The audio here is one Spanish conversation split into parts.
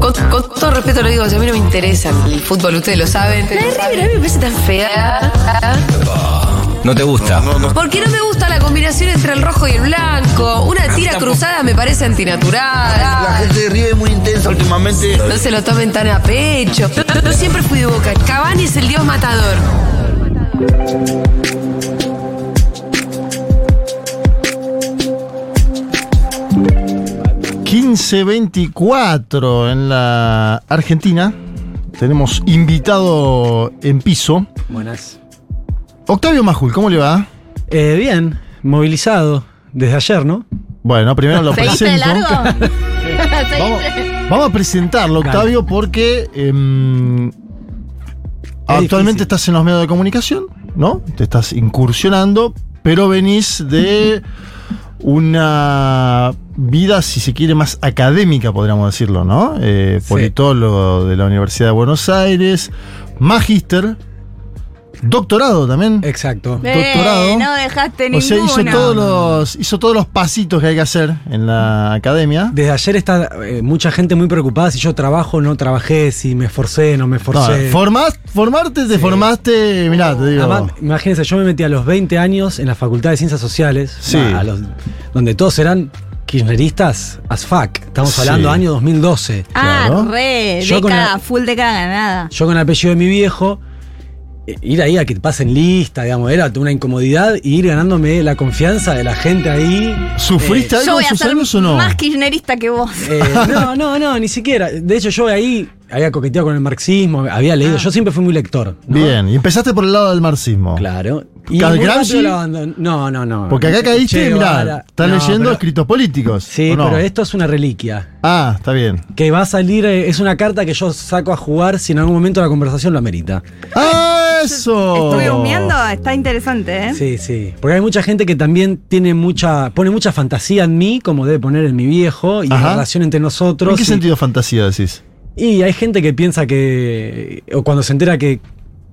Con, con todo respeto lo digo, si a mí no me interesa el fútbol, ustedes lo saben. La de River a mí me parece tan fea. No te gusta. Porque no me gusta la combinación entre el rojo y el blanco. Una tira cruzada me parece La antinatural. gente de River es muy intensa últimamente. No se lo tomen tan a pecho. Yo, yo siempre fui de boca. Cavani es el dios matador. 1524 en la Argentina. Tenemos invitado en piso. Buenas. Octavio Majul, ¿cómo le va? Eh, bien, movilizado desde ayer, ¿no? Bueno, primero lo ¿Seguiste de presento. largo? Vamos, vamos a presentarlo, Octavio, porque em, actualmente difícil. estás en los medios de comunicación, ¿no? Te estás incursionando, pero venís de una vida, si se quiere, más académica, podríamos decirlo, ¿no? Eh, Sí. politólogo de la Universidad de Buenos Aires, magíster, doctorado también. Exacto. Eh, doctorado. no dejaste O sea, hizo todos los hizo todos los pasitos que hay que hacer en la academia. Desde ayer está eh, mucha gente muy preocupada si yo trabajo o no trabajé, si me esforcé, no me No, esforcé. formás- formarte, te Sí. formaste, mirá, te digo. Además, imagínense, yo me metí a los 20 años en la Facultad de Ciencias Sociales, Sí. a los- donde todos eran kirchneristas as fuck. Estamos Sí. hablando año 2012. Ah, Claro. re, Yo con década, la- full década ganada. Yo con el apellido de mi viejo, eh, ir ahí a que te pasen lista, digamos, era una incomodidad y ir ganándome la confianza de la gente ahí. ¿Sufriste Yo algo voy en a sus ser años o no? más kirchnerista que vos. Eh, no, no, no, ni siquiera. De hecho, yo ahí había coqueteado con el marxismo, había leído. Yo siempre fui muy lector. ¿no? Bien, y empezaste por el lado del marxismo. Claro. Y ¿Cal muy Gramsci? No, no, no. Porque acá caíste, Che mirá, estás No, leyendo pero- escritos políticos. Sí, pero esto es una reliquia. Ah, está bien. Que va a salir, eh, es una carta que yo saco a jugar si en algún momento la conversación lo amerita. ¡Ah, eso! Estuve humeando, está interesante, ¿eh? Sí, sí. Porque hay mucha gente que también tiene mucha, pone mucha fantasía en mí, como debe poner en mi viejo, y Ajá. la relación entre nosotros. ¿En qué y- sentido fantasía decís? Y hay gente que piensa que, o cuando se entera que,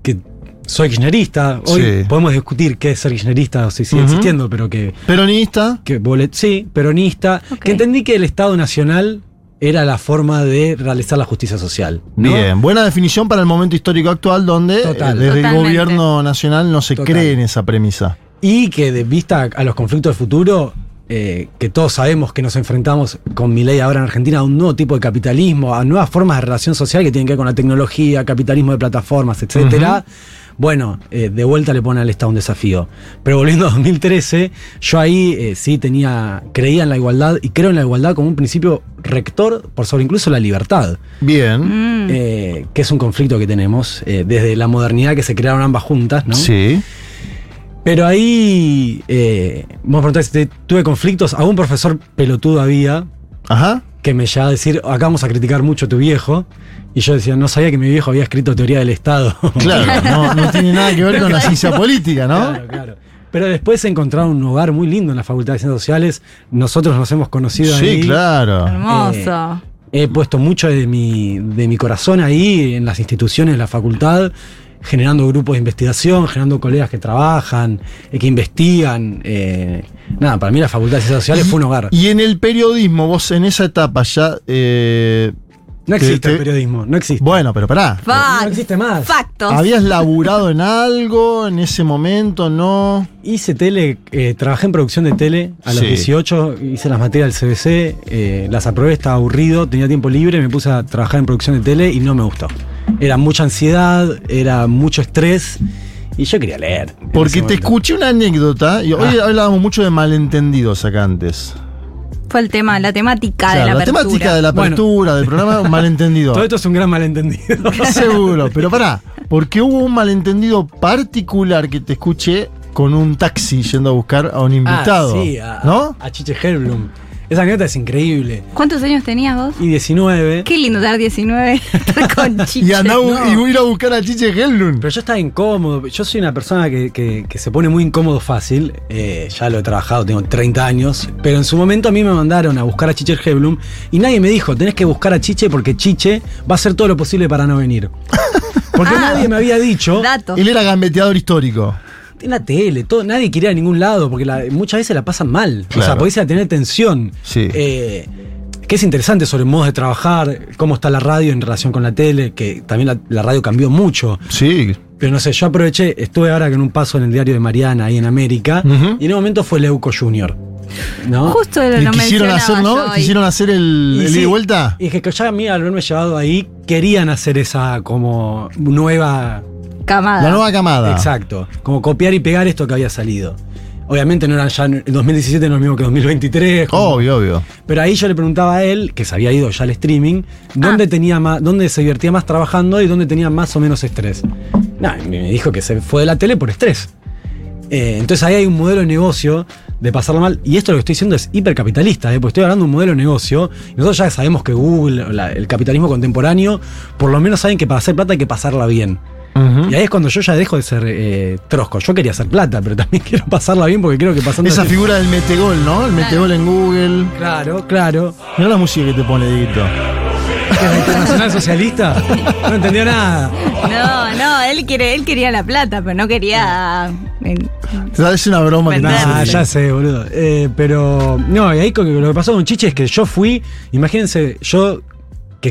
que soy kirchnerista, hoy Sí. podemos discutir qué es ser kirchnerista o si sigue existiendo, pero que, Peronista. que bolet- sí, peronista, que entendí que el Estado Nacional era la forma de realizar la justicia social. ¿no? Bien, buena definición para el momento histórico actual donde Total. eh, desde el gobierno nacional no se Total. cree en esa premisa. Y que de vista a los conflictos del futuro, eh, que todos sabemos que nos enfrentamos con mi ley ahora en Argentina a un nuevo tipo de capitalismo, a nuevas formas de relación social que tienen que ver con la tecnología, capitalismo de plataformas, etcétera. Bueno, eh, de vuelta le pone al Estado un desafío. Pero volviendo a 2013, yo ahí eh, sí tenía, creía en la igualdad y creo en la igualdad como un principio rector por sobre incluso la libertad. Bien. Eh, que es un conflicto que tenemos desde la modernidad que se crearon ambas juntas, ¿no? Sí. Pero ahí, eh, vos preguntás si tuve conflictos, a un profesor pelotudo había Ajá. que me llegaba a decir, acá vamos a criticar mucho a tu viejo. Y yo decía, no sabía que mi viejo había escrito teoría del Estado. Claro, no, no tiene nada que ver con la ciencia política, ¿no? Claro, claro. Pero después he encontrado un lugar muy lindo en la Facultad de Ciencias Sociales. Nosotros nos hemos conocido ahí. Sí, claro. Hermoso. He puesto mucho de mi, de mi corazón ahí, en las instituciones de la facultad, generando grupos de investigación, generando colegas que trabajan, eh, que investigan. eh, nada, para mí la Facultad de Ciencias Sociales fue un hogar. Y en el periodismo, vos en esa etapa ya. eh, No existe te- el periodismo, no existe. bueno, pero pará. Fact- no existe más. Factos. ¿Habías laburado en algo en ese momento? ¿No? Hice tele, eh, trabajé en producción de tele a los Sí. 18, hice las materias del CBC, eh, las aprobé, estaba aburrido, tenía tiempo libre, me puse a trabajar en producción de tele y no me gustó. Era mucha ansiedad, era mucho estrés y yo quería leer. Porque te escuché una anécdota y hoy Ah. hablábamos mucho de malentendidos acá antes. Fue el tema, la temática Claro, de la, la apertura. temática de la Bueno. apertura del programa, un malentendido. Todo esto es un gran malentendido. Seguro, pero pará, porque hubo un malentendido particular que te escuché con un taxi yendo a buscar a un invitado. Ah, sí, a, ¿No? a Chiche Hellblum. Esa anécdota es increíble. ¿Cuántos años tenías vos? Y 19. Qué lindo dar 19 estar con chiche. Y no. y voy a ir a buscar a Chiche Hellblum. Pero yo estaba incómodo. Yo soy una persona que, que- que se pone muy incómodo fácil. Eh, ya lo he trabajado, tengo 30 años. Pero en su momento a mí me mandaron a buscar a Chiche Heblum y nadie me dijo, tenés que buscar a Chiche porque Chiche va a hacer todo lo posible para no venir. Porque Ah. nadie me había dicho. Dato. Él era gambeteador histórico. En la tele, todo, nadie quiere ir a ningún lado porque la- muchas veces la pasan mal. O sea, podés ir a tener tensión. Sí. Eh, que es interesante sobre modos de trabajar, cómo está la radio en relación con la tele, que también la, la radio cambió mucho. Sí. Pero no sé, yo aproveché, estuve ahora con un paso en el diario de Mariana ahí en América, y en un momento fue Leuco Junior. ¿No? Justo Y lo quisieron hacer, ¿no? Quisieron hacer el, el sí, ida y vuelta. Y dije que ya a mí, al haberme llevado ahí, querían hacer esa como nueva. Camada. La nueva camada. Exacto. Como copiar y pegar esto que había salido. Obviamente no eran ya. El 2017 no es lo mismo que 2023. como- Obvio, obvio. Pero ahí yo le preguntaba a él, que se había ido ya al streaming, dónde Ah. tenía más, dónde se divertía más trabajando y dónde tenía más o menos estrés. Y me dijo que se fue de la tele por estrés. Eh, entonces ahí hay un modelo de negocio de pasarlo mal. Y esto lo que estoy diciendo es hipercapitalista, ¿eh? porque estoy hablando de un modelo de negocio. Y nosotros ya sabemos que Google, la- el capitalismo contemporáneo, por lo menos saben que para hacer plata hay que pasarla bien. Y ahí es cuando yo ya dejo de ser eh, trosco. Yo quería hacer plata, pero también quiero pasarla bien porque creo que pasando. Esa figura del metegol, ¿no? El metegol en Google. Claro, claro. Mira la música que te pone, Dieguito. ¿Que es la internacional socialista? No entendió nada. No, no, él, quiere, él quería la plata, pero no quería. eh, Es una broma que. Ah, hace. ya sé, boludo. Eh, pero, no, y ahí lo que pasó con Chiche es que yo fui, imagínense, yo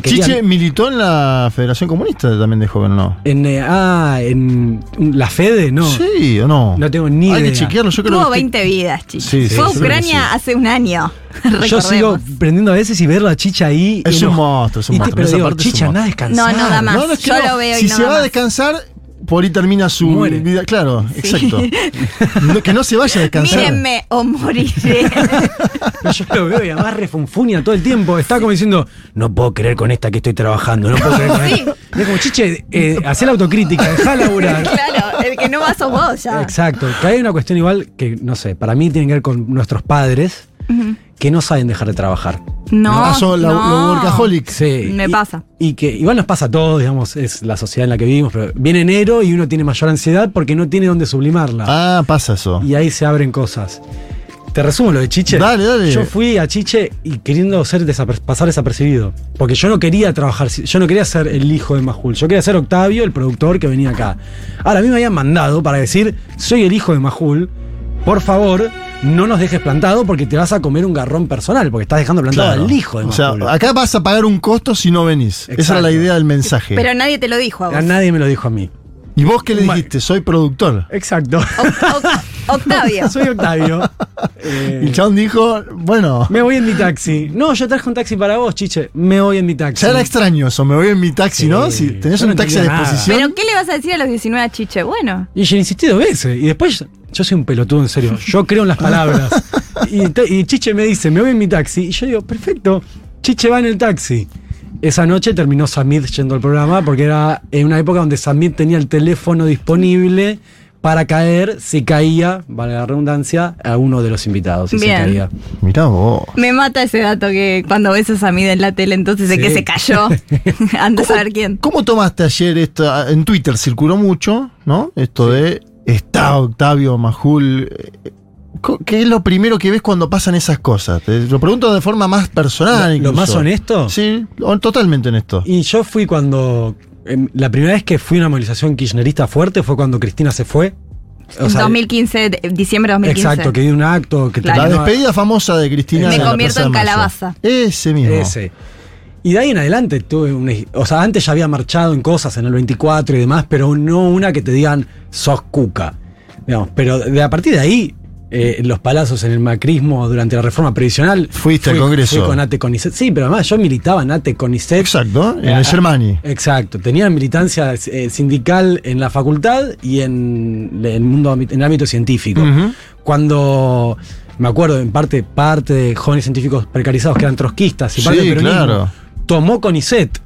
que. Chiche militó en la Federación Comunista también de joven, ¿o no? En, eh, ah, en la Fede, no. Sí, ¿o no? No tengo ni Hay que idea. chequearlo, yo creo Tuvo que. 20 vidas. Sí, sí, Fue a Ucrania sí. hace un año. Yo sigo prendiendo a veces y verlo a Chicha ahí. Es y un no- monstruo, es un y te- monstruo. Pero digo, Chicha, anda a monstruo. descansar. No, no da más. No, Yo no. lo veo y Si no se va a descansar, por ahí termina su Muere. vida. Claro, exacto. No, que no se vaya a descansar. Mírenme o moriré. Yo lo veo y además refunfunia todo el tiempo. Está como diciendo, no puedo creer con esta que estoy trabajando, no puedo creer con Sí. esta. Y es como, chiche, eh, hacé la autocrítica, dejá laburar. claro, el que no va sos vos ya. Exacto. Que hay una cuestión igual que, no sé, para mí tiene que ver con nuestros padres que no saben dejar de trabajar. No, Ah, son la- no. los workaholics. Sí. Me Y- pasa. Y que igual nos pasa a todos, digamos, es la sociedad en la que vivimos, pero viene enero y uno tiene mayor ansiedad porque no tiene dónde sublimarla. Ah, pasa eso. Y ahí se abren cosas. Te resumo lo de Chiche. Dale, dale. Yo fui a Chiche y queriendo ser desaper- pasar desapercibido. Porque yo no quería trabajar, yo no quería ser el hijo de Majul. Yo quería ser Octavio, el productor que venía acá. Ahora, a mí me habían mandado para decir, soy el hijo de Majul. Por favor, no nos dejes plantado porque te vas a comer un garrón personal. Porque estás dejando plantado Claro. al hijo de O sea, acá vas a pagar un costo si no venís. Esa era la idea del mensaje. Pero nadie te lo dijo a vos. A nadie me lo dijo a mí. ¿Y vos qué le dijiste? Soy productor. Exacto. Oc- Oc- Octavio. soy Octavio. Eh, Y el chabón dijo, bueno, me voy en mi taxi. No, yo traje un taxi para vos, chiche. Me voy en mi taxi. ya era extraño eso, me voy en mi taxi, Sí. ¿no? Si tenés Yo no un taxi a nada. disposición. ¿Pero qué le vas a decir a los 19 a Chiche? Bueno, Y yo insistí dos veces. Y después, yo soy un pelotudo, en serio. Yo creo en las palabras. Y, Chiche me dice, me voy en mi taxi. Y yo digo, perfecto. Chiche va en el taxi. Esa noche terminó Samid yendo al programa porque era en una época donde Samid tenía el teléfono disponible para caer, si caía, vale la redundancia, a uno de los invitados. Si se Bien. caía. Mirá vos. me mata ese dato que cuando ves a Samid en la tele, entonces de Sí. que se cayó. Antes de saber quién. ¿Cómo tomaste ayer esto? En Twitter circuló mucho, ¿no? Esto de está Octavio Majul. eh, ¿Qué es lo primero que ves cuando pasan esas cosas? Te lo pregunto de forma más personal. ¿Lo- lo más honesto? Sí, totalmente honesto. Y yo fui cuando. em, la primera vez que fui a una movilización kirchnerista fuerte fue cuando Cristina se fue. O sea, 2015, de- diciembre de 2015. Exacto, que dio un acto que Claro. La despedida famosa de Cristina. Me convierto en calabaza. Ese mismo. Ese. Y de ahí en adelante tuve una. O sea, antes ya había marchado en cosas en el 24 y demás, pero no una que te digan sos cuca. Digamos, pero de a partir de ahí, eh, los palazos en el macrismo durante la reforma previsional. Fuiste al Congreso. Fui con Ate Conicet. Sí, pero además yo militaba en Ate Conicet. Exacto, en Eh, el Germani. Exacto, tenía militancia eh, sindical en la facultad y en el mundo en el ámbito científico. Cuando me acuerdo en parte parte de jóvenes científicos precarizados que eran trotskistas y parte Sí, del claro. Tomó CONICET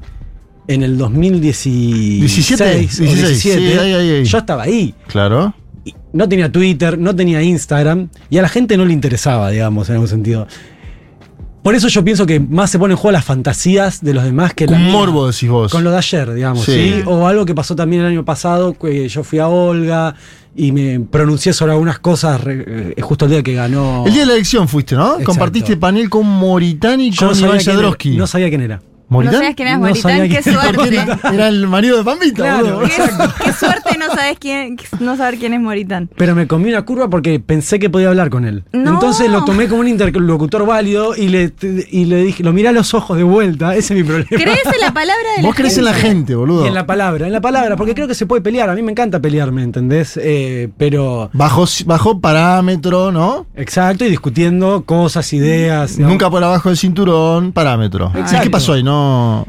en el 2016 17, o 16, 17. sí, ahí, ahí, ahí. Yo estaba ahí. Claro. Y No tenía Twitter, no tenía Instagram y a la gente no le interesaba, digamos, en algún sentido. Por eso yo pienso que más se ponen en juego las fantasías de los demás que la Un morbo, decís vos. Con lo de ayer, digamos, Sí. ¿sí? O algo que pasó también el año pasado, que yo fui a Olga y me pronuncié sobre algunas cosas re- eh, justo el día que ganó. El día de la elección fuiste, ¿no? Exacto. Compartiste panel con Moritani y con Iván Jadrowski. no sabía quién era. ¿Moritán? No sabías quién era No Moritán, sabía qué era suerte. Era el marido de Pampita, Claro. boludo. Qué, qué suerte no sabes quién, no saber quién es Moritán. Pero me comí una curva porque pensé que podía hablar con él. No. Entonces lo tomé como un interlocutor válido y le, y le dije, lo miré a los ojos de vuelta. Ese es mi problema. ¿Crees en la palabra de la Vos crees en la gente, boludo. Y en la palabra, en la palabra, porque creo que se puede pelear. A mí me encanta pelearme, ¿entendés? Eh, pero. Bajo, bajo parámetro, ¿no? Exacto, y discutiendo cosas, ideas. Nunca por abajo del cinturón, parámetro. ¿Y Exacto. qué pasó ahí? No,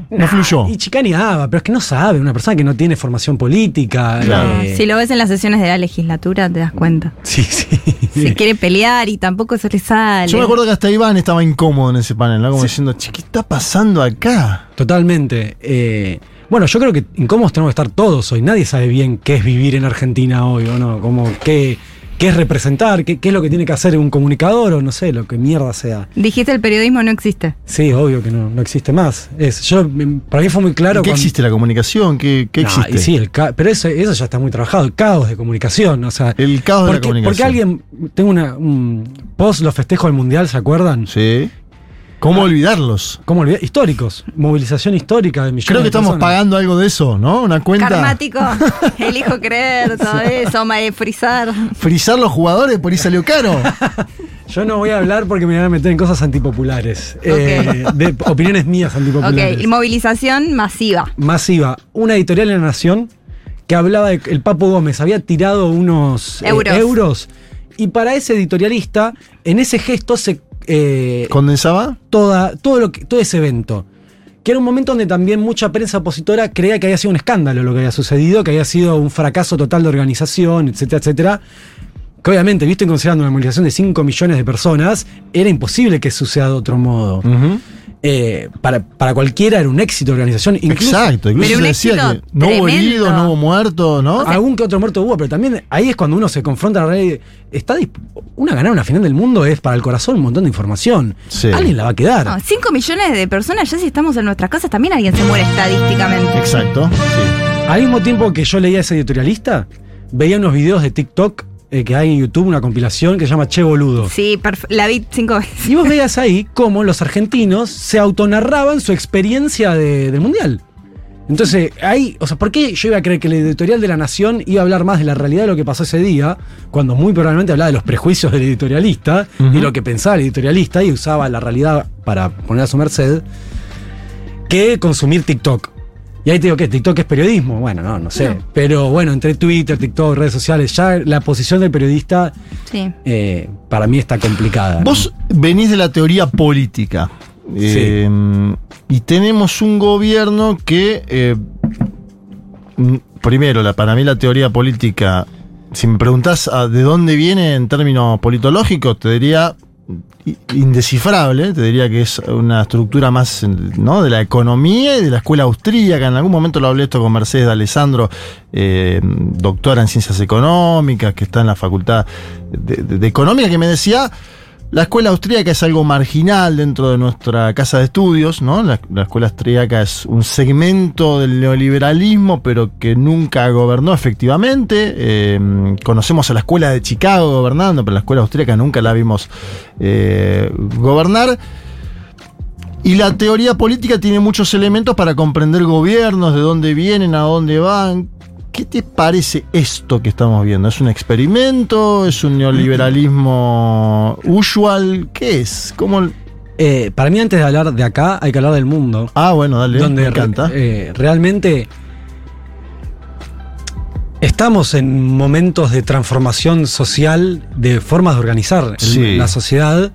no Nah, fluyó. Y chicaneaba, pero es que no sabe, una persona que no tiene formación política. Claro. eh, Si lo ves en las sesiones de la legislatura, te das cuenta. Sí, sí. Se quiere pelear y tampoco se le sale. Yo me acuerdo que hasta Iván estaba incómodo en ese panel, ¿no? Como diciendo, che, ¿qué está pasando acá? Totalmente. Eh, bueno, yo creo que incómodos tenemos que estar todos hoy. Nadie sabe bien qué es vivir en Argentina hoy, ¿o no? Como qué, qué es representar, qué, qué es lo que tiene que hacer un comunicador, o no sé, lo que mierda sea. Dijiste el periodismo no existe. Sí, obvio que no, no existe más. Es, yo, para mí fue muy claro. ¿Qué cuando- existe la comunicación? ¿Qué, qué existe? y sí, el ca- pero eso, eso ya está muy trabajado, el caos de comunicación. O sea, El caos de la comunicación. Porque alguien, tengo una, un post los festejos del mundial, ¿se acuerdan? Sí. ¿Cómo olvidarlos? ¿Cómo olvidar? Históricos, movilización histórica de millones Creo que de estamos personas. pagando algo de eso, ¿no? Una cuenta. Karmático. Elijo creer, todo eso, eh, frizar. Frizar los jugadores, por ahí salió caro. Yo no voy a hablar porque me van a meter en cosas antipopulares. Eh, de opiniones mías antipopulares. Ok, movilización masiva. Masiva. Una editorial en la Nación que hablaba de que el Papo Gómez había tirado unos eh, euros, y para ese editorialista, en ese gesto se eh, ¿Condensaba? toda, todo, lo que, todo ese evento. Que era un momento donde también mucha prensa opositora creía que había sido un escándalo lo que había sucedido, que había sido un fracaso total de organización, etcétera, etcétera. Que obviamente, visto y considerando una movilización de 5 millones de personas, era imposible que suceda de otro modo. Eh, para, para cualquiera era un éxito de organización. Incluso Exacto. Incluso Pero un se decía éxito que no hubo heridos, no hubo muertos, ¿no? Algún que otro muerto hubo, pero también ahí es cuando uno se confronta a la realidad. Está una ganar una final del mundo es para el corazón un montón de información. Sí. Alguien la va a quedar. No, 5 millones de personas, ya si estamos en nuestras casas, también alguien se muere estadísticamente. Exacto. Sí. Al mismo tiempo que yo leía ese editorialista, veía unos videos de TikTok eh, que hay en YouTube, una compilación que se llama Che Boludo. Sí, la vi cinco veces. Y vos veías ahí cómo los argentinos se autonarraban su experiencia de- del Mundial. Entonces, ahí, o sea, ¿por qué yo iba a creer que el editorial de La Nación iba a hablar más de la realidad de lo que pasó ese día, cuando muy probablemente hablaba de los prejuicios del editorialista y lo que pensaba el editorialista y usaba la realidad para poner a su merced, que consumir TikTok? Y ahí te digo que TikTok es periodismo. Bueno, no, no sé. Pero bueno, entre Twitter, TikTok, redes sociales, ya la posición del periodista Sí. eh, para mí está complicada. ¿no? Vos venís de la teoría política. Eh, y tenemos un gobierno que, eh, mm, primero, la, para mí la teoría política, si me preguntás a de dónde viene en términos politológicos, te diría indescifrable, te diría que es una estructura más ¿no? de la economía y de la escuela austríaca. En algún momento lo hablé esto con Mercedes de Alessandro, eh, doctora en ciencias económicas, que está en la facultad de- de economía, que me decía, la escuela austríaca es algo marginal dentro de nuestra casa de estudios, ¿no? La, la escuela austríaca es un segmento del neoliberalismo, pero que nunca gobernó efectivamente. Eh, conocemos a la escuela de Chicago gobernando, pero la escuela austríaca nunca la vimos eh, gobernar. Y la teoría política tiene muchos elementos para comprender gobiernos, de dónde vienen, a dónde van. ¿Qué te parece esto que estamos viendo? ¿Es un experimento? ¿Es un neoliberalismo usual? ¿Qué es? ¿Cómo? Eh, para mí, antes de hablar de acá, hay que hablar del mundo. Ah, bueno, dale, donde me encanta. re- eh, realmente estamos en momentos de transformación social, de formas de organizar Sí. la sociedad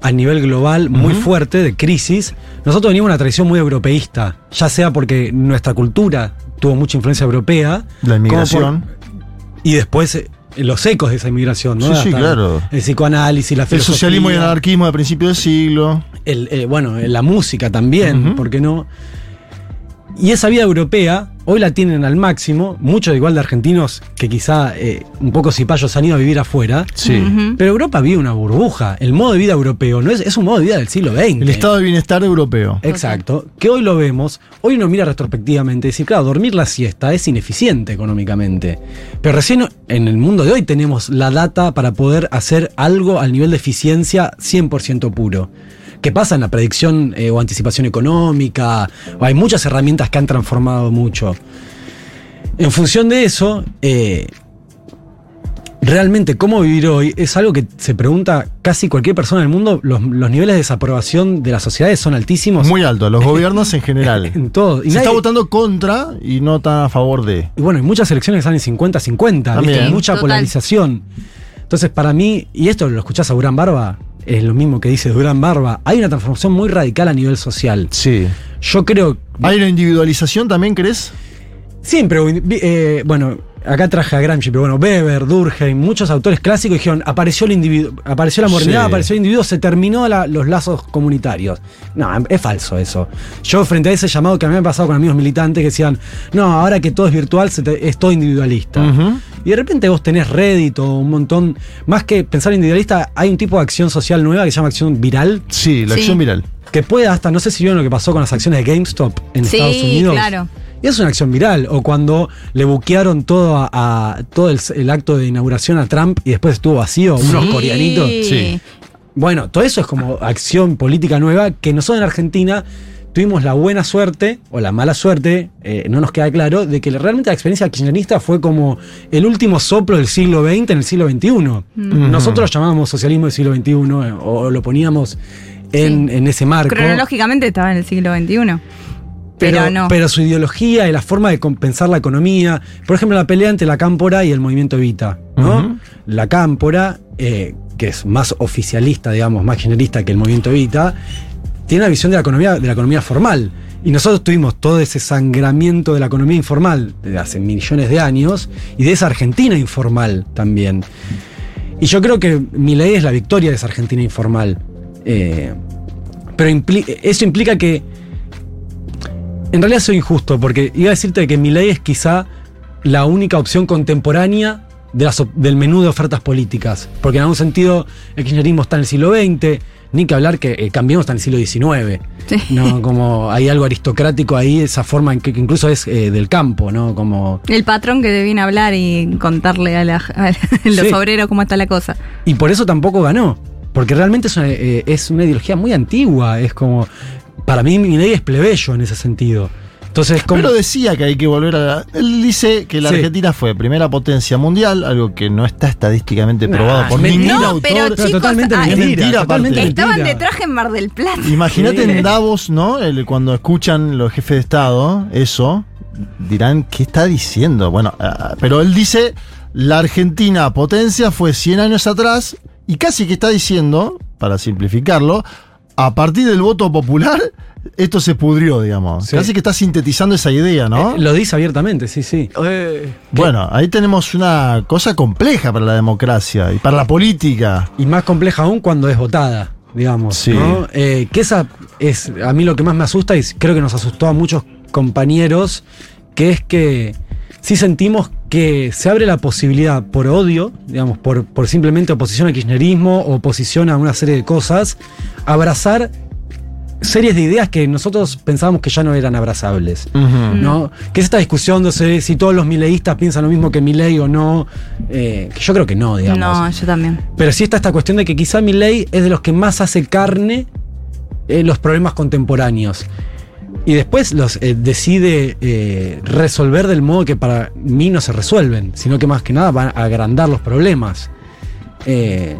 a nivel global muy fuerte, de crisis. Nosotros venimos de una tradición muy europeísta, ya sea porque nuestra cultura tuvo mucha influencia europea. La por- inmigración. y después eh, los ecos de esa inmigración, ¿no? Sí, sí, claro. El psicoanálisis, la El filosofía. socialismo y el anarquismo de principio del siglo. el, eh, bueno, la música también, Ujú. ¿por qué no? Y esa vida europea, hoy la tienen al máximo, muchos igual de argentinos que quizá eh, un poco cipayos han ido a vivir afuera, Sí. Pero Europa vive una burbuja. El modo de vida europeo no es, es un modo de vida del siglo XX. El estado de bienestar europeo. Exacto, que hoy lo vemos, hoy uno mira retrospectivamente y dice, claro, dormir la siesta es ineficiente económicamente, pero recién en el mundo de hoy tenemos la data para poder hacer algo al nivel de eficiencia 100% puro. ¿Qué pasa en la predicción eh, o anticipación económica? O hay muchas herramientas que han transformado mucho. En función de eso, eh, realmente cómo vivir hoy es algo que se pregunta casi cualquier persona del mundo. Los, los niveles de desaprobación de las sociedades son altísimos. Muy alto, los gobiernos en general. en todo. Y Se nadie- está votando contra y no tan a favor de. Y bueno, hay muchas elecciones que salen 50-50, También. ¿viste? mucha Total. polarización. Entonces, para mí, y esto lo escuchás a Durán Barba, es lo mismo que dice Durán Barba, hay una transformación muy radical a nivel social. Sí. Yo creo, ¿Hay una individualización también, crees? siempre, eh, bueno, acá traje a Gramsci, pero bueno, Weber, Durkheim, muchos autores clásicos dijeron, apareció el individuo, apareció la modernidad, Sí. apareció el individuo, se terminó la- los lazos comunitarios. No, es falso eso. Yo frente a ese llamado que a mí me ha pasado con amigos militantes que decían, no, ahora que todo es virtual, se te- es todo individualista. Y de repente vos tenés Reddit o un montón, más que pensar individualista, hay un tipo de acción social nueva que se llama acción viral, Sí, la Sí. acción viral. que puede hasta, no sé si vieron lo que pasó con las acciones de GameStop en Sí, Estados Unidos. claro. Y es una acción viral. O cuando le buquearon todo a, a- todo el, el acto de inauguración a Trump y después estuvo vacío, unos Sí. coreanitos. Sí. Bueno, todo eso es como acción política nueva que nosotros en Argentina tuvimos la buena suerte, o la mala suerte, eh, no nos queda claro, de que realmente la experiencia kirchnerista fue como el último soplo del siglo XX en el siglo XXI. Nosotros lo llamábamos socialismo del siglo XXI eh, o lo poníamos en, Sí. en ese marco. Cronológicamente estaba en el siglo XXI. Pero, no. pero su ideología y la forma de compensar la economía. Por ejemplo, la pelea entre la cámpora y el movimiento Evita. ¿no? La cámpora, eh, que es más oficialista, digamos, más generalista que el movimiento Evita, tiene una visión de la economía, de la economía formal. Y nosotros tuvimos todo ese sangramiento de la economía informal desde hace millones de años y de esa Argentina informal también. Y yo creo que mi ley es la victoria de esa Argentina informal. Eh, pero impli- eso implica que en realidad soy injusto, porque iba a decirte que mi ley es quizá la única opción contemporánea de las op- del menú de ofertas políticas. Porque en algún sentido el kirchnerismo está en el siglo XX, ni que hablar que el Cambiemos está en el siglo XIX. Sí. No, como hay algo aristocrático ahí, esa forma en que, que incluso es eh, del campo, ¿no? Como. El patrón que te viene a hablar y contarle a, la- a los Sí. obreros cómo está la cosa. Y por eso tampoco ganó. Porque realmente es una, eh, es una ideología muy antigua. Es como. Para mí, mi ley es plebeyo en ese sentido. Entonces. Pero decía que hay que volver a. Él dice que la Sí. Argentina fue primera potencia mundial, algo que no está estadísticamente Nah, probado por mentira. ningún No, autor. pero Pero chicos, totalmente ah, mentira. mentira, totalmente. Estaban de traje en Mar del Plata. Imagínate Sí. en Davos, ¿no? El- cuando escuchan los jefes de Estado eso, dirán, ¿qué está diciendo? Bueno, ah, pero él dice, la Argentina potencia fue 100 años atrás y casi que está diciendo, para simplificarlo, a partir del voto popular, esto se pudrió, digamos. Sí. Casi que está sintetizando esa idea, ¿no? Eh, lo dice abiertamente, sí, sí. Bueno, ahí tenemos una cosa compleja para la democracia y para la política. Y más compleja aún cuando es votada, digamos. Sí. ¿no? Eh, que esa es a mí lo que más me asusta y creo que nos asustó a muchos compañeros, que es que sí sentimos que se abre la posibilidad por odio, digamos, por, por simplemente oposición al kirchnerismo o oposición a una serie de cosas, abrazar series de ideas que nosotros pensábamos que ya no eran abrazables. ¿no? Que es esta discusión de si- si todos los mileístas piensan lo mismo que Milei o no, eh, que yo creo que no, digamos. No, yo también. Pero sí está esta cuestión de que quizá Milei es de los que más hace carne en los problemas contemporáneos. Y después los eh, decide eh, resolver del modo que para mí no se resuelven, sino que más que nada van a agrandar los problemas. Eh,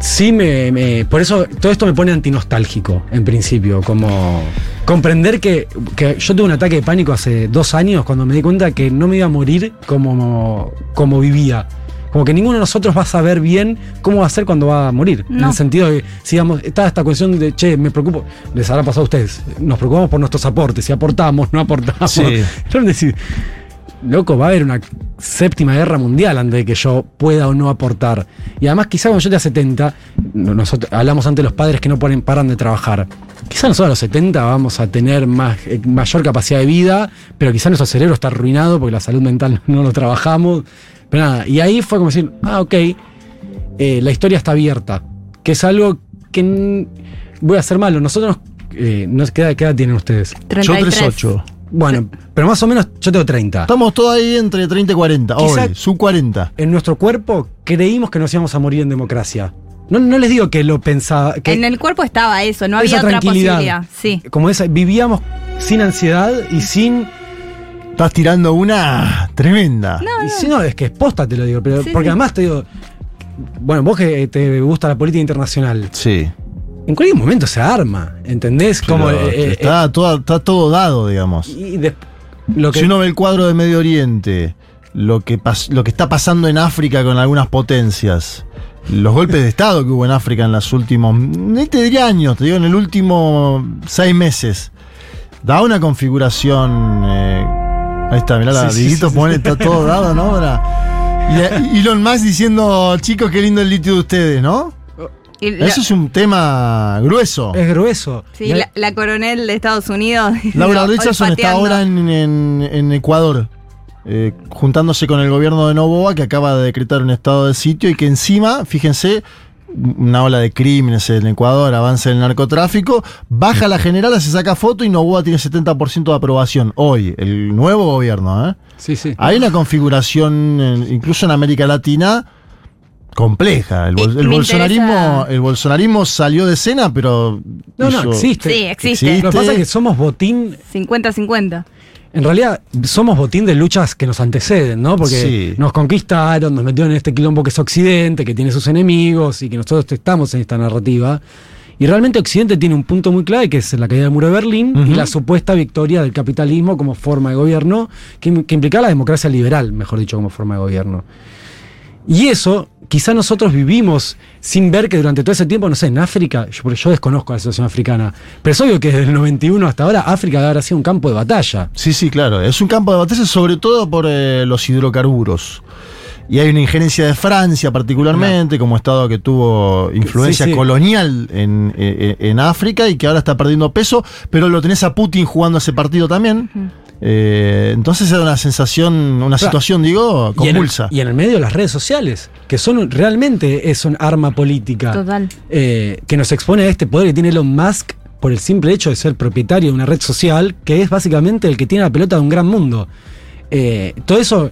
sí me, me- Por eso todo esto me pone antinostálgico, en principio. Como comprender que, que yo tuve un ataque de pánico hace dos años cuando me di cuenta que no me iba a morir como, como vivía. Como que ninguno de nosotros va a saber bien cómo va a ser cuando va a morir. En el sentido de, si digamos, está esta cuestión de, che, me preocupo, les habrá pasado a ustedes, nos preocupamos por nuestros aportes, si aportamos, no aportamos. Sí. Decir, loco, va a haber una séptima guerra mundial antes de que yo pueda o no aportar. Y además, quizá cuando yo tenga 70, no- nosotros hablamos antes de los padres que no ponen, paran de trabajar. Quizá nosotros a los 70 vamos a tener más, eh, mayor capacidad de vida, pero quizá nuestro cerebro está arruinado porque la salud mental no lo trabajamos. Pero nada, y ahí fue como decir, ah, ok, eh, la historia está abierta, que es algo que voy a hacer malo. Nosotros, eh, ¿qué edad, qué edad tienen ustedes? Yo 33. 38. Bueno, pero más o menos yo tengo 30. Estamos todos ahí entre 30 y 40. Quizá- Hoy, sub 40. En nuestro cuerpo creímos que nos íbamos a morir en democracia. No, no les digo que lo pensaba. Que En el cuerpo estaba eso, no había otra posibilidad. Sí. Como esa, vivíamos sin ansiedad y sin. Estás tirando una tremenda. y si no, es que es posta, te lo digo. Pero, Sí, porque sí. además te digo. Bueno, vos que te gusta la política internacional, Sí. en cualquier momento se arma, ¿entendés? Como, Pero eh, eh, está, todo, está todo dado, digamos. y des- lo que, Si uno ve el cuadro de Medio Oriente, lo que, pas- lo que está pasando en África con algunas potencias, los golpes de Estado que hubo en África en los últimos, ni te diría años, te digo, en el último seis meses, da una configuración. eh, ahí está, mirá, la Sí, sí, Dieguito sí, sí. pone, está todo dado, ¿no? Para- y Elon Musk diciendo, chicos, qué lindo el litio de ustedes, ¿no? La, Eso es un tema grueso. es grueso. sí, la, la coronel de Estados Unidos. Laura Richardson está ahora en, en- en Ecuador, eh, juntándose con el gobierno de Novoa, que acaba de decretar un estado de sitio y que encima, fíjense, una ola de crímenes en Ecuador, avance el narcotráfico, baja la general, se saca foto y Novoa tiene 70% de aprobación. Hoy, el nuevo gobierno. ¿eh? Sí, sí. Hay una configuración, incluso en América Latina, compleja. El, bol- bolsonarismo, interesa- el bolsonarismo salió de escena, pero... No, no, existe. Sí, existe. Existe. Lo que pasa es que somos botín 50-50. En realidad, somos botín de luchas que nos anteceden, ¿no? Porque Sí. nos conquistaron, nos metieron en este quilombo que es Occidente, que tiene sus enemigos y que nosotros estamos en esta narrativa. Y realmente Occidente tiene un punto muy clave que es la caída del muro de Berlín y la supuesta victoria del capitalismo como forma de gobierno, que implicaba la democracia liberal, mejor dicho, como forma de gobierno. Y eso, quizá nosotros vivimos sin ver que durante todo ese tiempo, no sé, en África, yo, porque yo desconozco la situación africana, pero es obvio que desde el 91 hasta ahora África habrá sido un campo de batalla. Sí, sí, claro. Es un campo de batalla sobre todo por eh, los hidrocarburos. Y hay una injerencia de Francia particularmente, como Estado que tuvo influencia Sí, sí. colonial en, eh, en África y que ahora está perdiendo peso, pero lo tenés a Putin jugando ese partido también. Eh, entonces era una sensación, una Claro. situación, digo, Y en, el, convulsa. y en el medio las redes sociales, que son realmente es un arma política. Total. eh, que nos expone a este poder que tiene Elon Musk por el simple hecho de ser propietario de una red social, que es básicamente el que tiene la pelota de un gran mundo. Eh, todo eso,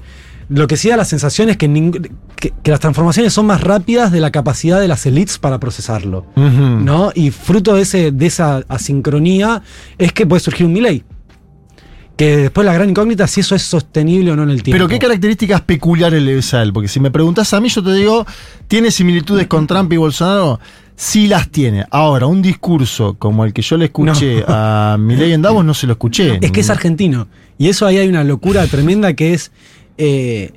lo que sí da la sensación es que, ning- que, que las transformaciones son más rápidas de la capacidad de las elites para procesarlo. ¿no? Y fruto de, ese, de esa asincronía es que puede surgir un Milei. Que después la gran incógnita es si eso es sostenible o no en el tiempo. Pero ¿qué características peculiares le ves a él? Porque si me preguntas a mí, yo te digo, ¿tiene similitudes con Trump y Bolsonaro? Sí las tiene. Ahora, un discurso como el que yo le escuché a Milei en Davos no se lo escuché. Es que es argentino. Y eso ahí hay una locura tremenda que es. eh,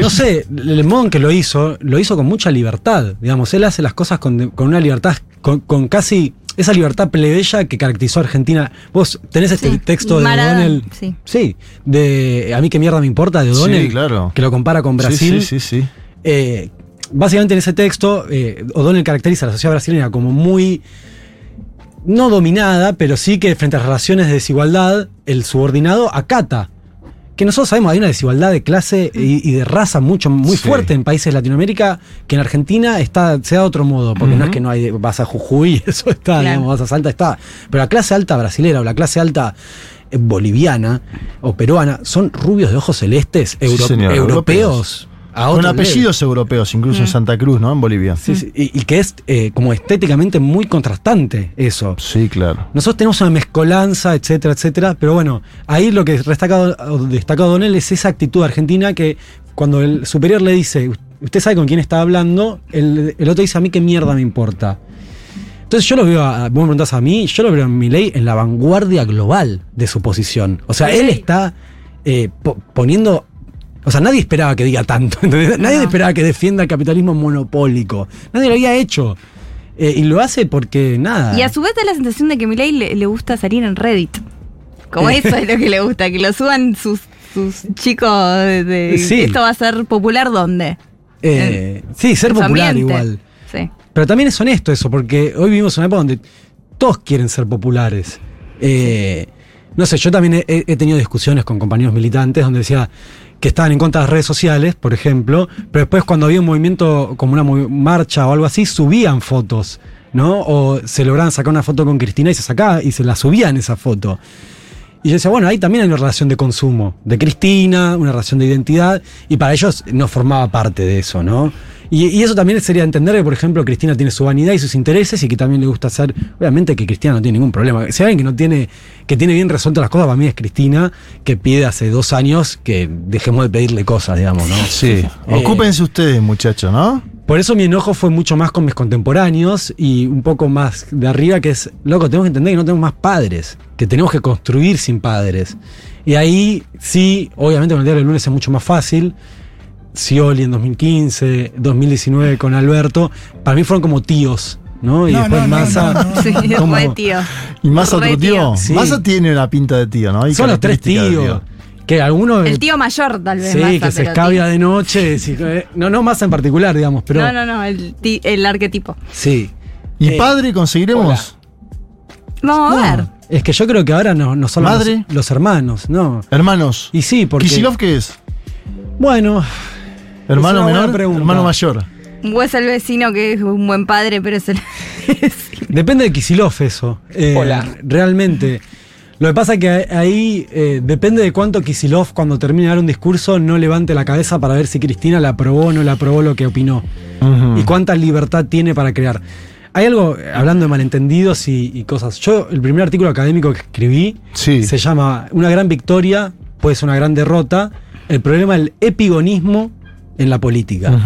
no sé, el modo en que lo hizo, lo hizo con mucha libertad. Digamos, él hace las cosas con, con una libertad, con, con casi esa libertad plebeya que caracterizó a Argentina. Vos tenés este Sí, texto de Maradona, O'Donnell. sí. Sí, de A mí qué mierda me importa, de O'Donnell. Sí, claro. Que lo compara con Brasil. Sí, sí, sí. Eh, básicamente en ese texto, eh, O'Donnell caracteriza a la sociedad brasileña como muy. no dominada, pero sí que frente a las relaciones de desigualdad, el subordinado acata. Que nosotros sabemos, hay una desigualdad de clase y, y de raza mucho, muy Sí. fuerte en países de Latinoamérica, que en Argentina está, se da de otro modo, porque no es que no hay, vas a Jujuy, eso está, Claro. digamos, vas a Salta, está. Pero la clase alta brasilera o la clase alta eh, boliviana o peruana son rubios de ojos celestes, euro- europeos. A Con apellidos europeos, incluso en Santa Cruz, ¿no? En Bolivia. Sí, sí, y, y que es eh, como estéticamente muy contrastante eso. Sí, claro. Nosotros tenemos una mezcolanza, etcétera, etcétera, pero bueno, ahí lo que destaca, destaca Donel es esa actitud argentina que cuando el superior le dice, usted sabe con quién está hablando, el, el otro dice, a mí qué mierda me importa. Entonces yo lo veo, a, vos me preguntás a mí, yo lo veo en Milei en la vanguardia global de su posición. O sea, él está eh, po- poniendo... O sea, nadie esperaba que diga tanto, ¿entendés? Nadie No. esperaba que defienda el capitalismo monopólico. Nadie lo había hecho. Eh, y lo hace porque nada. Y a su vez da la sensación de que Milei le, le gusta salir en Reddit. Como eso es lo que le gusta, que lo suban sus, sus chicos de, Sí. ¿Esto va a ser popular dónde? Eh, sí, ser popular ambiente. igual. Sí. Pero también es honesto eso, porque hoy vivimos en una época donde todos quieren ser populares. Eh, no sé, yo también he, he tenido discusiones con compañeros militantes donde decía que estaban en contra de las redes sociales, por ejemplo, pero después cuando había un movimiento como una marcha o algo así, subían fotos, ¿no? O se lograban sacar una foto con Cristina y se sacaba y se la subían esa foto. Y yo decía, bueno, ahí también hay una relación de consumo, de Cristina, una relación de identidad, y para ellos no formaba parte de eso, ¿no? Y, y eso también sería entender que, por ejemplo, Cristina tiene su vanidad y sus intereses y que también le gusta hacer. Obviamente que Cristina no tiene ningún problema. Si alguien que no tiene, que tiene bien resueltas las cosas, para mí es Cristina, que pide hace dos años que dejemos de pedirle cosas, digamos, ¿no? Sí. Eh, Ocúpense ustedes, muchachos, ¿no? Por eso mi enojo fue mucho más con mis contemporáneos y un poco más de arriba, que es, loco, tenemos que entender que no tenemos más padres, que tenemos que construir sin padres. Y ahí sí, obviamente con el diario del lunes es mucho más fácil. Scioli en 2015, 2019 con Alberto, para mí fueron como tíos, ¿no? Y No, después no, no, Massa. no. Sí, como- tío. Y más otro tío. Sí. Massa tiene una pinta de tío, ¿no? Hay Son los tres tíos. Que algunos. El tío mayor, tal vez. Sí, que se escabia tío. de noche. sí, eh, no, no Massa en particular, digamos, pero. No, no, no, el, el arquetipo. Sí. ¿Y Eh, padre conseguiremos? Vamos a ver. Es que yo creo que ahora no, no son los- ¿Madre? Los, hermanos, ¿no? Hermanos. Y sí, porque. ¿Kisilov qué es? Bueno, ¿Hermano menor? pregunta. ¿Hermano mayor? O es el vecino que es un buen padre, pero es el. depende de Kisilov eso. Eh, Realmente. Lo que pasa es que ahí eh, depende de cuánto Kisilov, cuando termine de dar un discurso, no levante la cabeza para ver si Cristina la aprobó o no la aprobó lo que opinó. Y cuánta libertad tiene para crear. Hay algo, hablando de malentendidos y, y cosas. Yo, el primer artículo académico que escribí Sí. se llama Una gran victoria, puede ser una gran derrota. El problema del epigonismo en la política.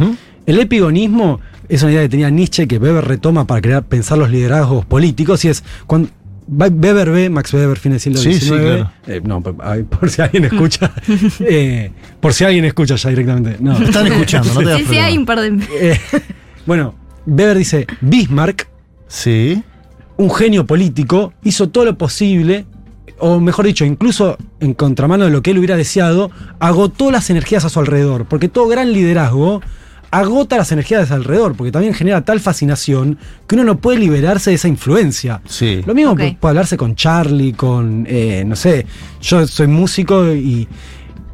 El epigonismo es una idea que tenía Nietzsche que Weber retoma para crear, pensar los liderazgos políticos y es cuando Weber ve, Max Weber, fin del siglo Sí, sí, XIX, claro. eh, no, por, ay, por si alguien escucha, eh, por si alguien escucha ya directamente, no. Están escuchando, no te das Sí, sí, hay un par de. Eh, bueno, Weber dice, Bismarck, Sí. un genio político, hizo todo lo posible, o mejor dicho, incluso en contramano de lo que él hubiera deseado, agotó las energías a su alrededor, porque todo gran liderazgo agota las energías su alrededor, porque también genera tal fascinación que uno no puede liberarse de esa influencia. Sí. Lo mismo puede hablarse con Charlie, con, eh, no sé, yo soy músico y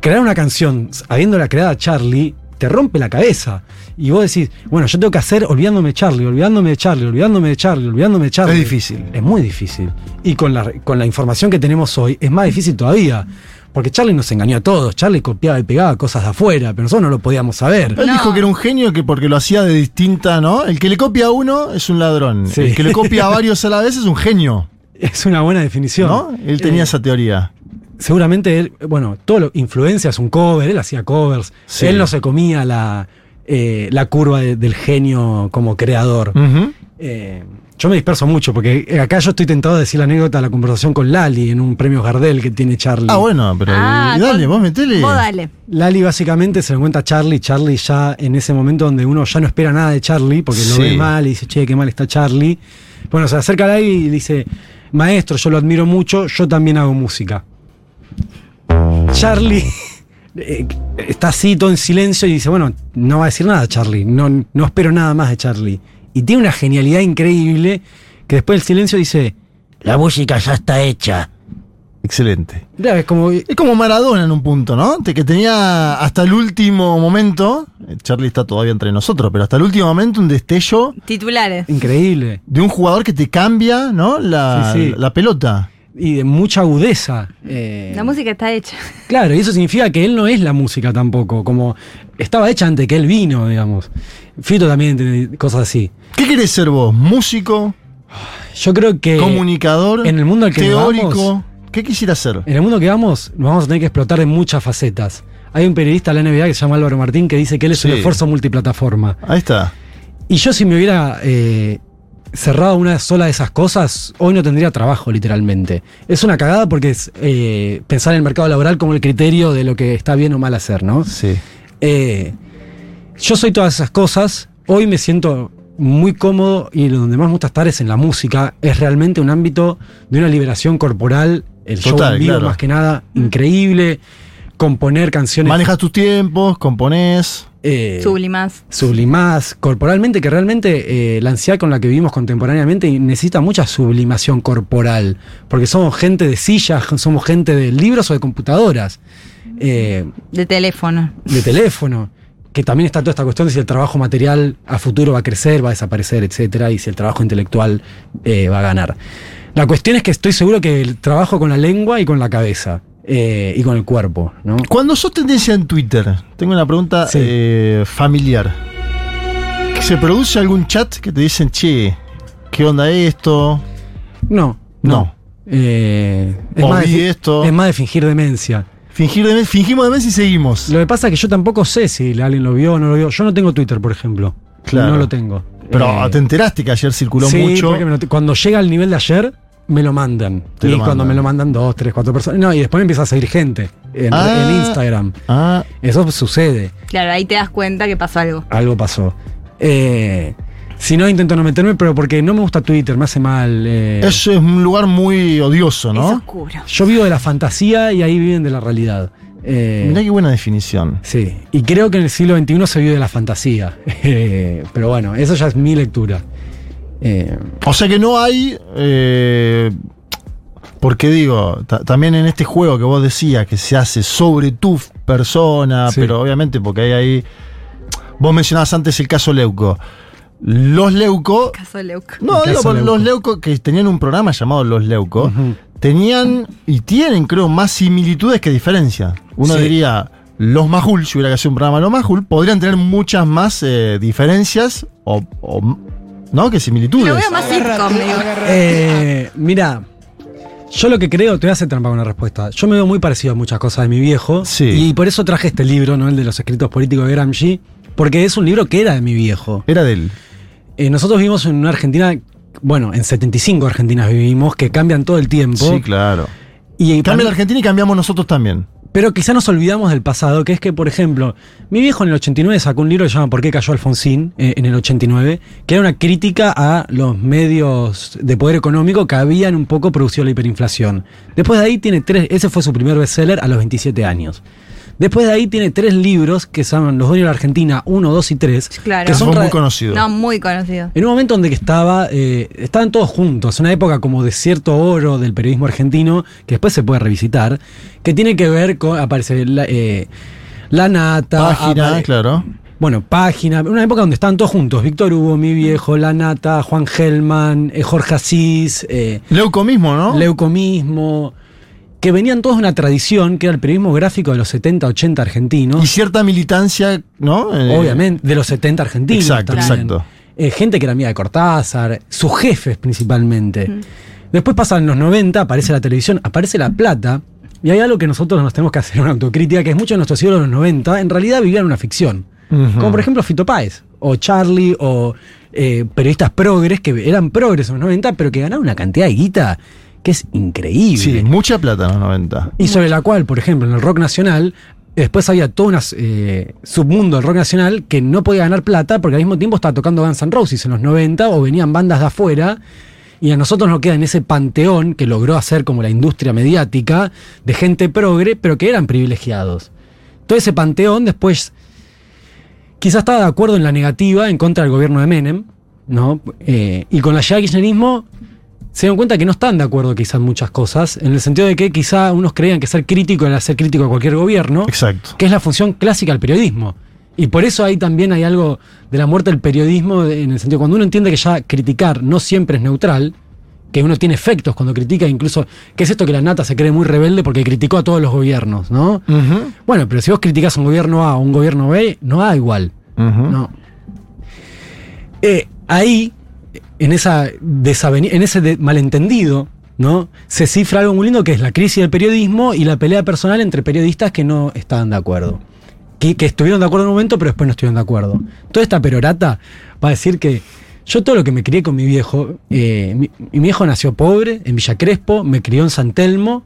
crear una canción habiéndola creada Charlie te rompe la cabeza. Y vos decís, bueno, yo tengo que hacer olvidándome de Charlie, olvidándome de Charlie, olvidándome de Charlie, olvidándome de Charlie. Es difícil. Es muy difícil. Y con la, con la información que tenemos hoy es más difícil todavía. Porque Charlie nos engañó a todos. Charlie copiaba y pegaba cosas de afuera, pero nosotros no lo podíamos saber. Él No. dijo que era un genio que porque lo hacía de distinta, ¿no? El que le copia a uno es un ladrón. Sí. El que le copia a varios a la vez es un genio, Es una buena definición. ¿no? Él tenía Eh, esa teoría. seguramente él, bueno, todo lo, influencia es un cover, él hacía covers, Sí. él no se comía la, eh, la curva de- del genio como creador. Eh, yo me disperso mucho porque acá yo estoy tentado de decir la anécdota de la conversación con Lali en un premio Gardel que tiene Charlie. Ah, bueno, pero Ah, y dale, con- vos metele. Vos dale. Lali básicamente se lo cuenta a Charlie, Charlie ya en ese momento donde uno ya no espera nada de Charlie porque lo ve mal y dice, che, qué mal está Charlie. Bueno, se acerca a Lali y dice, maestro, yo lo admiro mucho, yo también hago música. Charlie eh, está así todo en silencio y dice, bueno, no va a decir nada Charlie, no, no espero nada más de Charlie. Y tiene una genialidad increíble que después del silencio dice, la música ya está hecha. Excelente. Mirá, Es como, Es como Maradona en un punto, ¿no? De que tenía hasta el último momento, eh, Charlie está todavía entre nosotros, pero hasta el último momento un destello Titulares. increíble. de un jugador que te cambia, ¿no? La, Sí, sí. la pelota. Y de mucha agudeza. eh, La música está hecha. Claro, y eso significa que él no es la música tampoco, como estaba hecha antes que él vino, digamos. Fito también tiene cosas así. ¿Qué querés ser vos? ¿Músico? Yo creo que ¿Comunicador? en el mundo al que ¿Teórico? vamos- ¿Qué quisiera ser? en el mundo que vamos nos vamos a tener que explotar en muchas facetas. Hay un periodista de la NBA que se llama Álvaro Martín que dice que él es un esfuerzo multiplataforma. Ahí está. Y yo si me hubiera eh, cerrado una sola de esas cosas, hoy no tendría trabajo, literalmente. Es una cagada porque es eh, pensar en el mercado laboral como el criterio de lo que está bien o mal hacer, ¿no? Sí. Eh, yo soy todas esas cosas. Hoy me siento muy cómodo y donde más me gusta estar es en la música. Es realmente un ámbito de una liberación corporal. El show Total, en vivo, claro. más que nada, increíble. Componer canciones. Manejas tus tiempos, componés. Eh, Sublimás. sublimás corporalmente, que realmente eh, la ansiedad con la que vivimos contemporáneamente necesita mucha sublimación corporal, porque somos gente de sillas, somos gente de libros o de computadoras, eh, De teléfono. de teléfono, que también está toda esta cuestión de si el trabajo material a futuro va a crecer, va a desaparecer, etcétera, y si el trabajo intelectual eh, va a ganar. La cuestión es que estoy seguro que el trabajo con la lengua y con la cabeza. Eh, y con el cuerpo, ¿no? Cuando sos tendencia en Twitter, tengo una pregunta Sí. eh, familiar. ¿Se produce algún chat que te dicen, che, qué onda esto? No, No. no. Eh, es, más de, esto. es más de fingir demencia. Fingir de fingimos demencia y seguimos. Lo que pasa es que yo tampoco sé si alguien lo vio o no lo vio. Yo no tengo Twitter, por ejemplo. Claro. No lo tengo. Pero Eh, te enteraste que ayer circuló sí, mucho. porque me cuando llega al nivel de ayer, me lo mandan. Te y lo cuando mandan. me lo mandan dos, tres, cuatro personas. No, y después me empieza a seguir gente en, Ah. en Instagram. Ah, Eso sucede. Claro, ahí te das cuenta que pasó algo. Algo pasó. Eh, si no, intento no meterme, pero porque no me gusta Twitter, me hace mal. eh. eso es un lugar muy odioso, Es ¿no? oscuro. Yo vivo de la fantasía y ahí viven de la realidad. Eh, Mirá qué buena definición. Sí, y creo que en el siglo XXI se vive de la fantasía. Eh, pero bueno, eso ya es mi lectura. Eh, O sea que no hay. eh, porque digo, ta- también en este juego que vos decías que se hace sobre tu persona, Sí. pero obviamente porque hay ahí. Vos mencionabas antes el caso Leuco. Los Leuco. Caso de Leuco. No, El digo, caso por Leuco. los Leuco que tenían un programa llamado Los Leuco. Tenían y tienen, creo, más similitudes que diferencias. Uno Sí. diría. Los Majul, si hubiera que hacer un programa Los Majul, podrían tener muchas más eh, diferencias o, o- ¿no? que similitudes. Lo veo más sitcom, eh, mira, yo lo que creo, te voy a hacer trampa con una respuesta. Yo me veo muy parecido a muchas cosas de mi viejo. Sí. Y por eso traje este libro, ¿no? El de los escritos políticos de Gramsci. Porque es un libro que era de mi viejo. Era de él. Eh, nosotros vivimos en una Argentina, bueno, en 75 Argentinas vivimos, que cambian todo el tiempo. Sí, claro. Y Cambia para la Argentina y cambiamos nosotros también. Pero quizá nos olvidamos del pasado, que es que, por ejemplo, mi viejo en el 89 sacó un libro que se llama ¿Por qué cayó Alfonsín? eh, en el 89, que era una crítica a los medios de poder económico que habían un poco producido la hiperinflación. Después de ahí tiene tres, ese fue su primer bestseller a los 27 años. Después de ahí tiene tres libros que llaman Los dueños de la Argentina 1, 2 y 3, Claro. que son muy conocido. No, muy conocido. en un momento donde que estaba, eh, estaban todos juntos, una época como de cierto oro del periodismo argentino, que después se puede revisitar, que tiene que ver con, aparece la, eh, la nata, Página, apare- claro. bueno, página, una época donde estaban todos juntos, Víctor Hugo, mi viejo, la nata, Juan Gelman, eh, Jorge Asís, eh, Leuco mismo, ¿no? Leuco mismo, que venían todos de una tradición que era el periodismo gráfico de los 70, 80 argentinos. Y cierta militancia, ¿no? Eh, Obviamente, de los 70 argentinos. Exacto, también. exacto. Eh, gente que era amiga de Cortázar, sus jefes principalmente. Después pasan los 90, aparece la televisión, aparece la plata, y hay algo que nosotros nos tenemos que hacer una autocrítica, que es muchos de nuestros ídolos de los 90 en realidad vivían una ficción. Como por ejemplo Fito Páez, o Charlie, o eh, periodistas progres, que eran progres en los 90, pero que ganaban una cantidad de guita que es increíble. Sí, mucha plata en los 90. Y sobre la cual, por ejemplo, en el rock nacional, después había todo un eh, submundo del rock nacional que no podía ganar plata porque al mismo tiempo estaba tocando Guns N' Roses en los 90 o venían bandas de afuera. Y a nosotros nos queda en ese panteón que logró hacer como la industria mediática de gente progre, pero que eran privilegiados. Todo ese panteón después quizás estaba de acuerdo en la negativa en contra del gobierno de Menem, ¿no? Eh, y con la kirchnerismo se dieron cuenta que no están de acuerdo quizás en muchas cosas, en el sentido de que quizá unos creían que ser crítico era ser crítico a cualquier gobierno, Exacto. que es la función clásica del periodismo. Y por eso ahí también hay algo de la muerte del periodismo, de- en el sentido, cuando uno entiende que ya criticar no siempre es neutral, que uno tiene efectos cuando critica, incluso, que es esto que la nata se cree muy rebelde porque criticó a todos los gobiernos, ¿no? Bueno, pero si vos criticás a un gobierno A o un gobierno B, no da igual. No. Eh, ahí, en, esa en ese de- malentendido, ¿no? Se cifra algo muy lindo que es la crisis del periodismo y la pelea personal entre periodistas que no estaban de acuerdo. Que, que estuvieron de acuerdo en un momento, pero después no estuvieron de acuerdo. Toda esta perorata va a decir que yo todo lo que me crié con mi viejo, eh, mi, mi viejo nació pobre en Villa Crespo, me crió en San Telmo,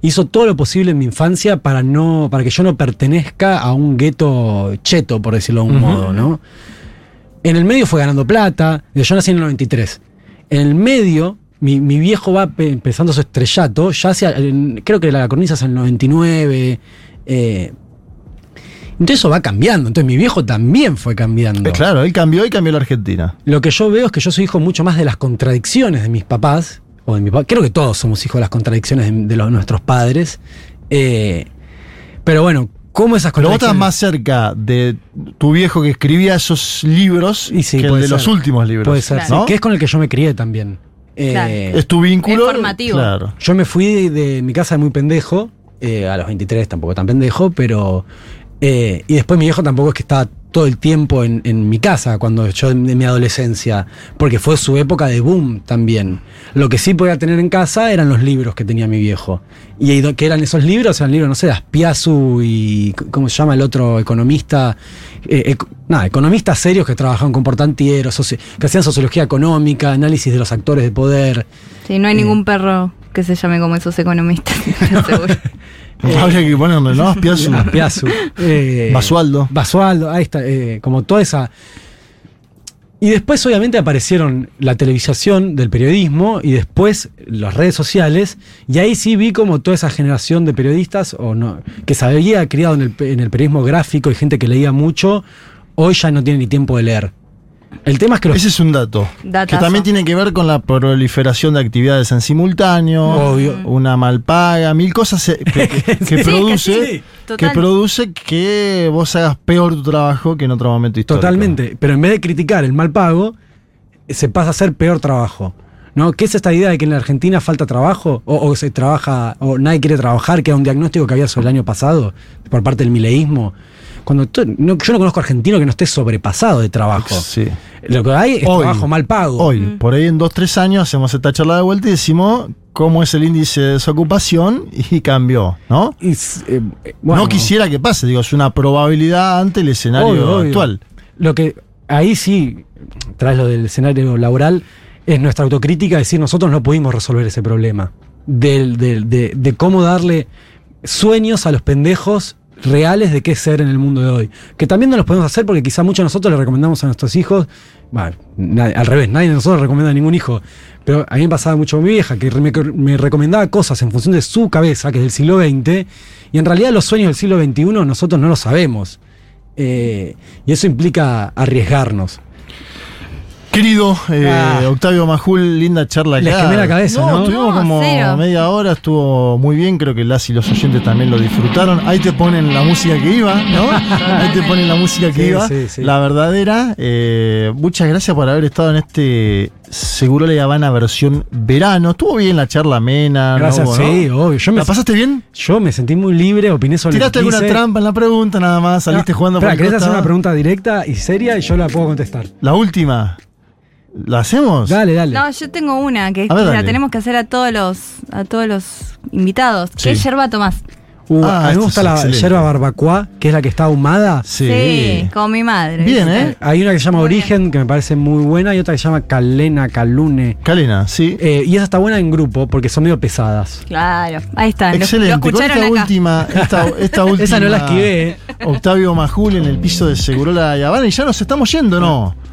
hizo todo lo posible en mi infancia para no, para que yo no pertenezca a un gueto cheto, por decirlo de un modo, ¿no? En el medio fue ganando plata, yo nací en el 93. En el medio, mi, mi viejo va pe- empezando su estrellato, ya hacia, creo que la cornisa es en el 99. eh, entonces eso va cambiando, entonces mi viejo también fue cambiando. Eh, claro, él cambió y cambió la Argentina. Lo que yo veo es que yo soy hijo mucho más de las contradicciones de mis papás, o de mi papá. Creo que todos somos hijos de las contradicciones de, de los, nuestros padres. eh, pero bueno, ¿cómo esas Pero vos estás contradicciones? más cerca de tu viejo que escribía esos libros Y sí, que el de los últimos libros. Puede ser, ¿no? sí, que es con el que yo me crié también. Eh, Claro. Es tu vínculo. Es formativo. Claro. Yo me fui de, de mi casa de muy pendejo, eh, a los 23 tampoco tan pendejo, pero... eh, y después mi viejo tampoco es que estaba todo el tiempo en, en mi casa cuando yo en, en mi adolescencia, porque fue su época de boom también. Lo que sí podía tener en casa eran los libros que tenía mi viejo. Y que eran esos libros, eran libros, no sé, de Aspiazu y ¿cómo se llama el otro economista? Eh, nada, economistas serios que trabajaban con portantieros, que hacían sociología económica, análisis de los actores de poder. Sí, no hay ningún perro que se llame como esos economistas. seguro. Habría que ponerle, ¿no? Aspiazu. Aspiazu. Eh, Basualdo. Basualdo, ahí está, eh, como toda esa. Y después, obviamente, aparecieron la televisación del periodismo y después las redes sociales. Y ahí sí vi como toda esa generación de periodistas, o no, que se había criado en el, en el periodismo gráfico y gente que leía mucho, hoy ya no tiene ni tiempo de leer. El tema es que los Ese es un dato. Datazo. Que también tiene que ver con la proliferación de actividades en simultáneo, Obvio. una mal paga, mil cosas que, que- que Sí, produce, que sí, que total. produce que vos hagas peor tu trabajo que en otro momento histórico. Totalmente. Pero en vez de criticar el mal pago, se pasa a hacer peor trabajo. ¿No? ¿Qué es esta idea de que en la Argentina falta trabajo? O, o se trabaja, o nadie quiere trabajar, que era un diagnóstico que había sobre el año pasado por parte del mileísmo. Cuando no- yo no conozco argentino que no esté sobrepasado de trabajo. Sí. Lo que hay es Hoy. trabajo mal pago. Hoy, por ahí en dos, tres años hacemos esta charla de vuelta y decimos cómo es el índice de desocupación y cambió, ¿no? Y eh, eh, bueno, no quisiera que pase, digo, es una probabilidad ante el escenario Obvio, obvio. actual. Lo que ahí sí, tras lo del escenario laboral, es nuestra autocrítica decir nosotros no pudimos resolver ese problema. Del- del- de, de cómo darle sueños a los pendejos reales de qué ser en el mundo de hoy. Que también no los podemos hacer porque quizá muchos de nosotros le recomendamos a nuestros hijos, bueno, al revés, nadie de nosotros recomienda a ningún hijo. Pero a mí me pasaba mucho con mi vieja, que me, me recomendaba cosas en función de su cabeza, que es del siglo XX, y en realidad los sueños del siglo XXI nosotros no los sabemos. Eh, y eso implica arriesgarnos. Querido eh, Ah. Octavio Majul, linda charla acá. Les quemé la cabeza, ¿no? Estuvimos No, como cero. media hora, estuvo muy bien, creo que las y los oyentes también lo disfrutaron. Ahí te ponen la música que iba, ¿no? Ahí te ponen la música que Sí, iba, sí, sí. la verdadera. Eh, muchas gracias por haber estado en este Seguro La Habana versión verano. Estuvo bien la charla amena. ¿no? Gracias, ¿no? sí, obvio. Yo me, ¿La pasaste bien? yo me sentí muy libre, opiné sobre ¿Tiraste lo que alguna quise. trampa en la pregunta nada más? ¿Saliste No, jugando el ¿querés hacer una pregunta directa y seria y yo la puedo contestar? La última. ¿La hacemos? Dale, dale. No, yo tengo una que es A ver, que la dale. tenemos que hacer a todos los a todos los invitados. Sí. ¿Qué yerba tomás? Uh, Ah, a mí esto me gusta es la excelente. yerba barbacoa, que es la que está ahumada. Sí. como mi madre. Bien. ¿eh? Hay una que se llama Muy bien. Origen, que me parece muy buena, y otra que se llama Calena, Calune. Calena, sí. Eh, y esa está buena en grupo, porque son medio pesadas. Claro, ahí está. lo- Excelente. Lo, Con escucharon esta acá. última, esta, esta última. Esa no la esquivé, ¿eh? Octavio Majul en el piso de Segurola y Habana y ya nos estamos yendo, ¿no?